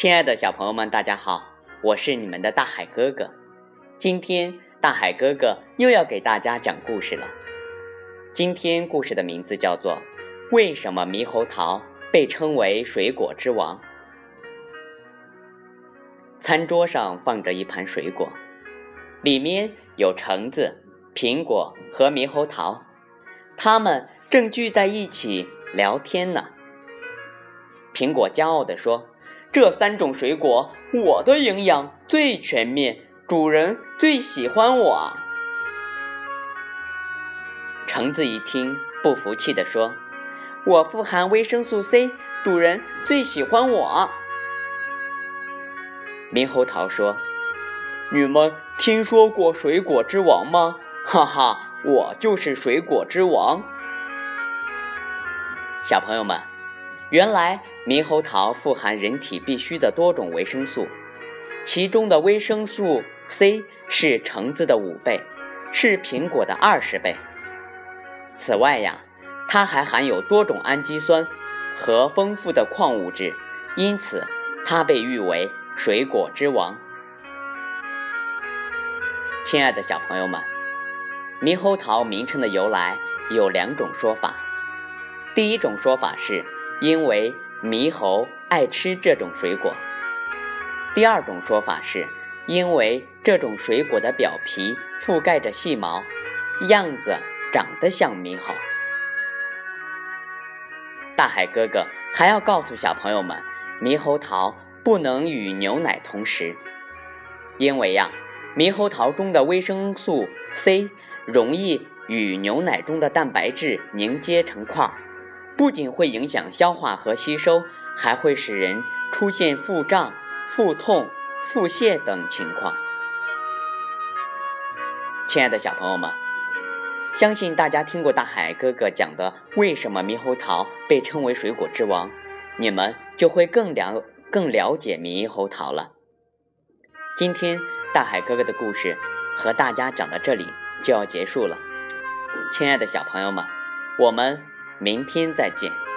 亲爱的小朋友们，大家好，我是你们的大海哥哥。今天大海哥哥又要给大家讲故事了。今天故事的名字叫做《为什么猕猴桃被称为水果之王》。餐桌上放着一盘水果，里面有橙子、苹果和猕猴桃，它们正聚在一起聊天呢。苹果骄傲地说：“这三种水果，我的营养最全面，主人最喜欢我。”橙子一听，不服气地说：“我富含维生素 C，主人最喜欢我。”猕猴桃说：“你们听说过水果之王吗？哈哈，我就是水果之王。”小朋友们，原来猕猴桃富含人体必需的多种维生素，其中的维生素 C 是橙子的五倍，是苹果的二十倍。此外呀，它还含有多种氨基酸和丰富的矿物质，因此它被誉为。水果之王，亲爱的小朋友们，猕猴桃名称的由来有两种说法。第一种说法是因为猕猴爱吃这种水果；第二种说法是因为这种水果的表皮覆盖着细毛，样子长得像猕猴。大海哥哥还要告诉小朋友们，猕猴桃。不能与牛奶同食，因为呀，猕猴桃中的维生素 C 容易与牛奶中的蛋白质凝结成块，不仅会影响消化和吸收，还会使人出现腹胀、腹痛、腹泻等情况。亲爱的小朋友们，相信大家听过大海哥哥讲的为什么猕猴桃被称为水果之王，你们就会更了。更了解猕猴桃了。今天大海哥哥的故事和大家讲到这里就要结束了，亲爱的小朋友们，我们明天再见。